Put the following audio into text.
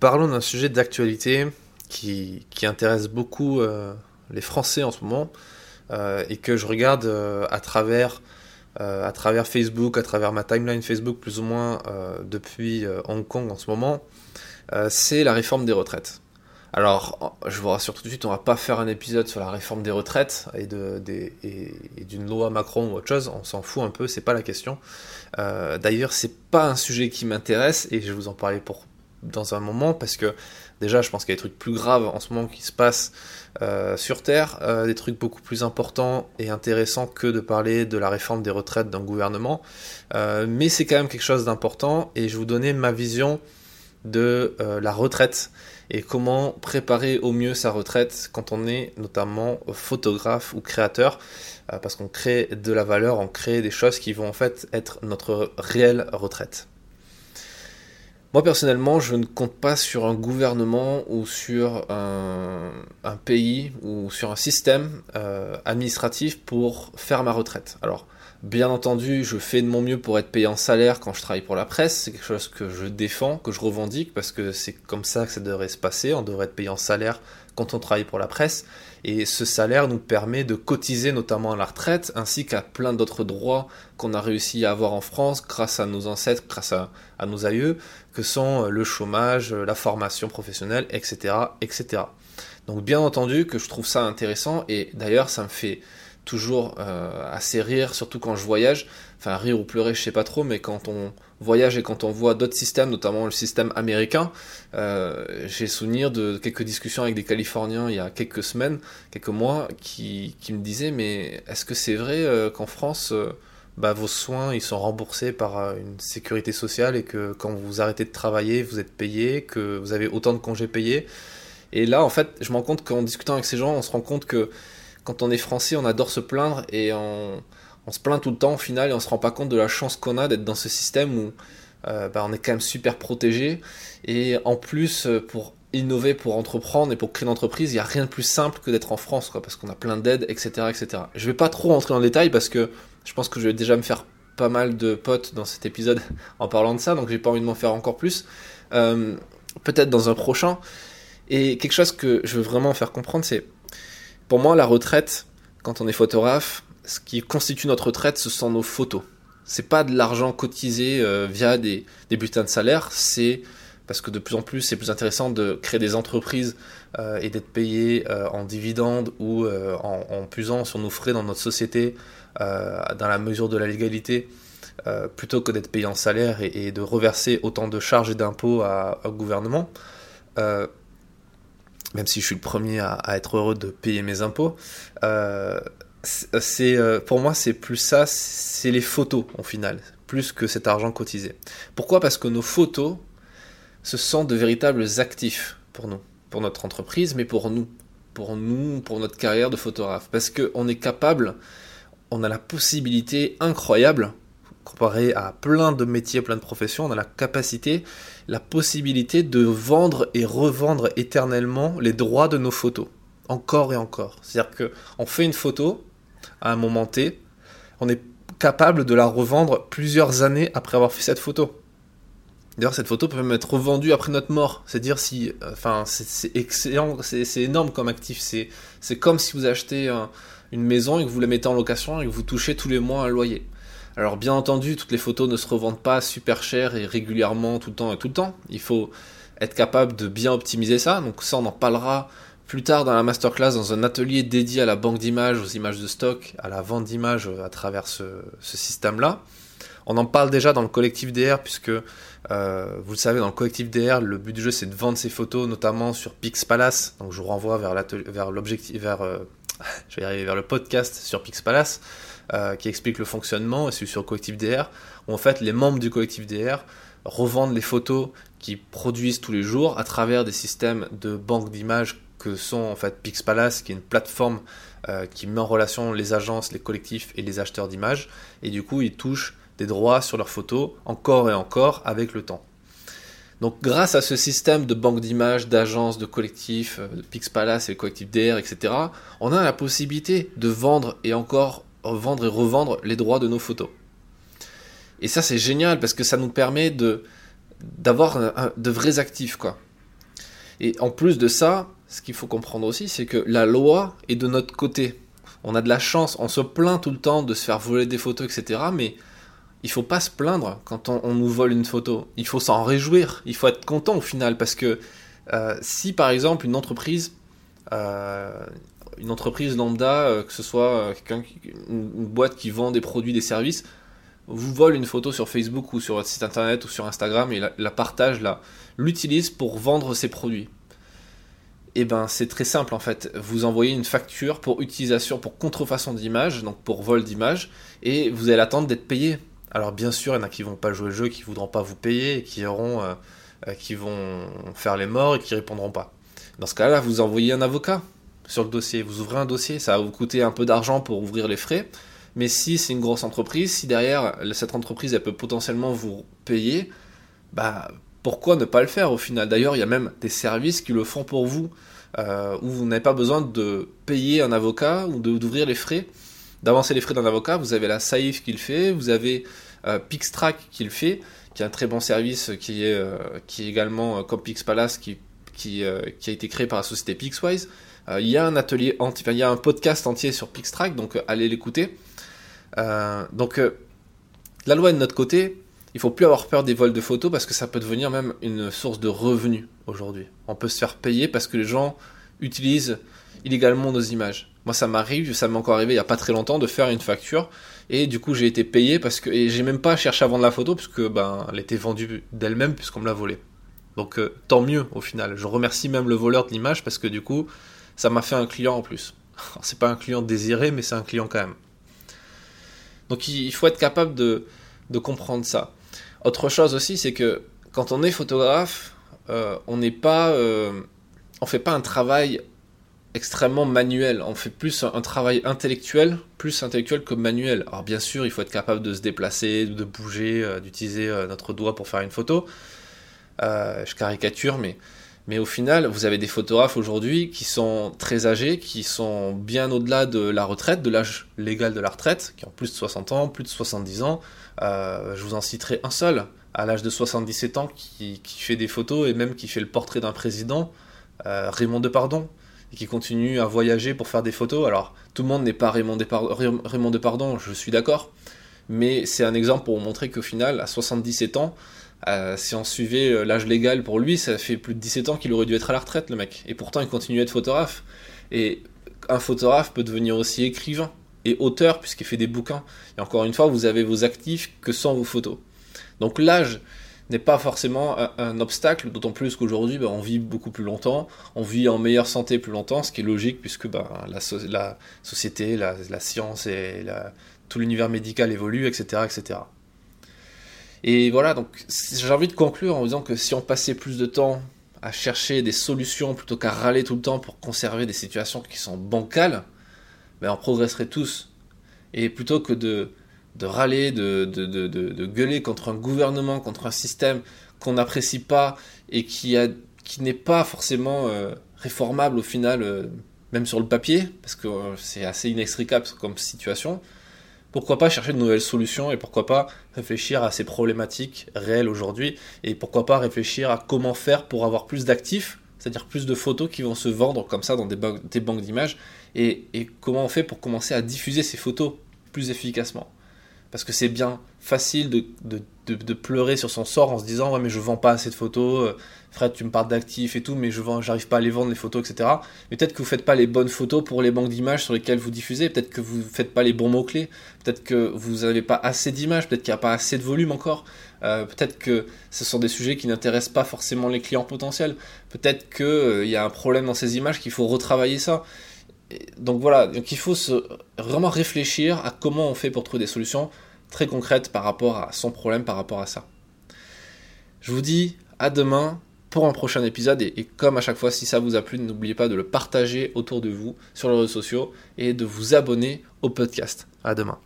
parlons d'un sujet d'actualité qui, qui, intéresse beaucoup euh, les Français en ce moment euh, et que je regarde euh, à travers à travers Facebook, à travers ma timeline Facebook plus ou moins depuis Hong Kong en ce moment, c'est la réforme des retraites. Alors, je vous rassure tout de suite, on va pas faire un épisode sur la réforme des retraites et d'une loi Macron ou autre chose, on s'en fout un peu, c'est pas la question. Euh, D'ailleurs, c'est pas un sujet qui m'intéresse et je vais vous en parler pour, dans un moment parce que déjà, je pense qu'il y a des trucs plus graves en ce moment qui se passent euh, sur Terre, euh, des trucs beaucoup plus importants et intéressants que de parler de la réforme des retraites d'un gouvernement. Euh, mais c'est quand même quelque chose d'important et je vous donner ma vision de la retraite et comment préparer au mieux sa retraite quand on est notamment photographe ou créateur parce qu'on crée de la valeur, on crée des choses qui vont en fait être notre réelle retraite. Moi personnellement, je ne compte pas sur un gouvernement ou sur un, pays ou sur un système euh, administratif pour faire ma retraite. Alors, Bien entendu, je fais de mon mieux pour être payé en salaire quand je travaille pour la presse. C'est quelque chose que je défends, que je revendique, parce que c'est comme ça que ça devrait se passer. On devrait être payé en salaire quand on travaille pour la presse. Et ce salaire nous permet de cotiser notamment à la retraite, ainsi qu'à plein d'autres droits qu'on a réussi à avoir en France grâce à nos ancêtres, grâce à, à nos aïeux, que sont le chômage, la formation professionnelle, etc., etc. Donc bien entendu que je trouve ça intéressant, et d'ailleurs ça me fait toujours euh, assez rire, surtout quand je voyage. Enfin, rire ou pleurer, je sais pas trop, mais quand on voyage et quand on voit d'autres systèmes, notamment le système américain, euh, j'ai souvenir de quelques discussions avec des Californiens il y a quelques semaines, quelques mois, qui, qui me disaient mais est-ce que c'est vrai euh, qu'en France, euh, bah, vos soins ils sont remboursés par euh, une sécurité sociale et que quand vous arrêtez de travailler, vous êtes payé, que vous avez autant de congés payés? Et là, en fait, je me rends compte qu'en discutant avec ces gens, on se rend compte que quand on est français, on adore se plaindre et on, se plaint tout le temps au final et on se rend pas compte de la chance qu'on a d'être dans ce système où euh, bah, on est quand même super protégé. Et en plus, euh, pour innover, pour entreprendre et pour créer une entreprise, il n'y a rien de plus simple que d'être en France, parce qu'on a plein d'aides, etc., etc. Je vais pas trop rentrer dans le détail parce que je pense que je vais déjà me faire pas mal de potes dans cet épisode en parlant de ça, donc j'ai pas envie de m'en faire encore plus. Euh, peut-être dans un prochain. Et quelque chose que je veux vraiment faire comprendre, c'est pour moi, la retraite, quand on est photographe, ce qui constitue notre retraite, ce sont nos photos. C'est pas de l'argent cotisé euh, via des, bulletins de salaire, c'est parce que de plus en plus c'est plus intéressant de créer des entreprises euh, et d'être payé euh, en dividendes ou en, en, sur nos frais dans notre société dans la mesure de la légalité plutôt que d'être payé en salaire et, et, de reverser autant de charges et d'impôts au gouvernement même si je suis le premier à, être heureux de payer mes impôts, euh, c'est euh, pour moi c'est plus ça, c'est les photos au final, plus que cet argent cotisé. Pourquoi? Parce que nos photos, ce sont de véritables actifs pour nous, pour notre entreprise, mais pour nous, pour nous, pour notre carrière de photographe. Parce qu'on est capable, on a la possibilité incroyable comparé à plein de métiers, plein de professions, on a la capacité, la possibilité de vendre et revendre éternellement les droits de nos photos. Encore et encore. C'est-à-dire qu'on fait une photo à un moment T, on est capable de la revendre plusieurs années après avoir fait cette photo. D'ailleurs, cette photo peut même être revendue après notre mort. C'est-à-dire si, enfin, c'est excellent, c'est énorme comme actif. C'est comme si vous achetez une maison et que vous la mettez en location et que vous touchez tous les mois un loyer. Alors bien entendu, toutes les photos ne se revendent pas super cher et régulièrement tout le temps et tout le temps. Il faut être capable de bien optimiser ça. Donc ça, on en parlera plus tard dans la masterclass, dans un atelier dédié à la banque d'images, aux images de stock, à la vente d'images à travers ce, système-là. On en parle déjà dans le collectif DR, puisque euh, vous le savez, dans le collectif DR, le but du jeu c'est de vendre ces photos, notamment sur PixPalace. Donc je vous renvoie vers l'objectif, vers, euh, je vais arriver vers le podcast sur PixPalace. Euh, qui explique le fonctionnement, et c'est sur Collectif DR, où en fait les membres du Collectif DR revendent les photos qu'ils produisent tous les jours à travers des systèmes de banque d'images que sont en fait PixPalace, qui est une plateforme euh, qui met en relation les agences, les collectifs et les acheteurs d'images, et du coup ils touchent des droits sur leurs photos encore et encore avec le temps. Donc grâce à ce système de banque d'images, d'agences, de collectifs, euh, de PixPalace et le collectif DR, etc., on a la possibilité de vendre et encore vendre et revendre les droits de nos photos. Et ça c'est génial parce que ça nous permet de d'avoir de vrais actifs quoi. Et en plus de ça, ce qu'il faut comprendre aussi, c'est que la loi est de notre côté. On a de la chance, on se plaint tout le temps de se faire voler des photos, etc. Mais il faut pas se plaindre quand on, nous vole une photo. Il faut s'en réjouir. Il faut être content au final parce que euh, si par exemple une entreprise, euh, une entreprise lambda, euh, que ce soit quelqu'un, une, boîte qui vend des produits, des services, vous vole une photo sur Facebook ou sur votre site internet ou sur Instagram et la, partage là, l'utilise pour vendre ses produits. Et eh ben c'est très simple en fait. Vous envoyez une facture pour utilisation, pour contrefaçon d'image, donc pour vol d'image, et vous allez attendre d'être payé. Alors bien sûr, il y en a qui vont pas jouer le jeu, qui voudront pas vous payer, qui auront, euh, euh, qui vont faire les morts et qui répondront pas. Dans ce cas-là, vous envoyez un avocat sur le dossier. Vous ouvrez un dossier, ça va vous coûter un peu d'argent pour ouvrir les frais. Mais si c'est une grosse entreprise, si derrière cette entreprise elle peut potentiellement vous payer, bah pourquoi ne pas le faire au final? D'ailleurs, il y a même des services qui le font pour vous, euh, où vous n'avez pas besoin de payer un avocat ou d'ouvrir les frais d'avancer les frais d'un avocat. Vous avez la Saif qui le fait, vous avez euh, Pixtrack qui le fait, qui est un très bon service qui est, euh, qui est également comme Pixpalace qui, qui, a été créé par la société Pixwise. Il y a un atelier, il y a un podcast entier sur Pixtrack, donc allez l'écouter. donc la loi est de notre côté. Il faut plus avoir peur des vols de photos parce que ça peut devenir même une source de revenus aujourd'hui. On peut se faire payer parce que les gens utilisent illégalement nos images. Moi, ça m'arrive, ça m'est encore arrivé il n'y a pas très longtemps de faire une facture et du coup j'ai été payé parce que et j'ai même pas cherché à vendre la photo puisque ben elle était vendue d'elle-même puisqu'on me l'a volée. Donc euh, tant mieux au final. Je remercie même le voleur de l'image parce que du coup ça m'a fait un client en plus. c'est pas un client désiré mais c'est un client quand même. Donc il faut être capable de, comprendre ça. Autre chose aussi c'est que quand on est photographe, euh, on n'est pas, euh, on fait pas un travail extrêmement manuel. On fait plus un, travail intellectuel, plus intellectuel que manuel. Alors bien sûr, il faut être capable de se déplacer, de bouger, euh, d'utiliser notre doigt pour faire une photo. Je caricature, mais, mais au final, vous avez des photographes aujourd'hui qui sont très âgés, qui sont bien au-delà de la retraite, de l'âge légal de la retraite, qui ont plus de 60 ans, plus de 70 ans. je vous en citerai un seul, à l'âge de 77 ans, qui, fait des photos et même qui fait le portrait d'un président, Raymond Depardon et qui continue à voyager pour faire des photos. Alors, tout le monde n'est pas Raymond, Raymond Depardon, je suis d'accord, mais c'est un exemple pour montrer qu'au final, à 77 ans, euh, si on suivait euh, l'âge légal pour lui, ça fait plus de 17 ans qu'il aurait dû être à la retraite, le mec. Et pourtant, il continue à être photographe. Et un photographe peut devenir aussi écrivain et auteur, puisqu'il fait des bouquins. Et encore une fois, vous avez vos actifs que sans vos photos. Donc l'âge, n'est pas forcément un, obstacle, d'autant plus qu'aujourd'hui ben, on vit beaucoup plus longtemps, on vit en meilleure santé plus longtemps, ce qui est logique puisque ben, la, société, la, science et tout l'univers médical évolue, etc., etc. Et voilà, donc j'ai envie de conclure en disant que si on passait plus de temps à chercher des solutions plutôt qu'à râler tout le temps pour conserver des situations qui sont bancales, ben on progresserait tous. Et plutôt que de de râler, de, de, gueuler contre un gouvernement, contre un système qu'on n'apprécie pas et qui, qui n'est pas forcément euh, réformable au final, euh, même sur le papier, parce que euh, c'est assez inextricable comme situation, pourquoi pas chercher de nouvelles solutions et pourquoi pas réfléchir à ces problématiques réelles aujourd'hui et pourquoi pas réfléchir à comment faire pour avoir plus d'actifs, c'est-à-dire plus de photos qui vont se vendre comme ça dans des, banques d'images et comment on fait pour commencer à diffuser ces photos plus efficacement. Parce que c'est bien facile de, pleurer sur son sort en se disant ouais mais je vends pas assez de photos, euh, Fred tu me parles d'actifs et tout mais je vends, j'arrive pas à les vendre les photos etc. Mais peut-être que vous faites pas les bonnes photos pour les banques d'images sur lesquelles vous diffusez, peut-être que vous faites pas les bons mots clés, peut-être que vous n'avez pas assez d'images, peut-être qu'il n'y a pas assez de volume encore, euh, peut-être que ce sont des sujets qui n'intéressent pas forcément les clients potentiels, peut-être qu'il euh, y a un problème dans ces images qu'il faut retravailler ça. Donc voilà, donc il faut vraiment réfléchir à comment on fait pour trouver des solutions très concrètes par rapport à son problème, par rapport à ça. Je vous dis à demain pour un prochain épisode et, et comme à chaque fois, si ça vous a plu, n'oubliez pas de le partager autour de vous sur les réseaux sociaux et de vous abonner au podcast. À demain.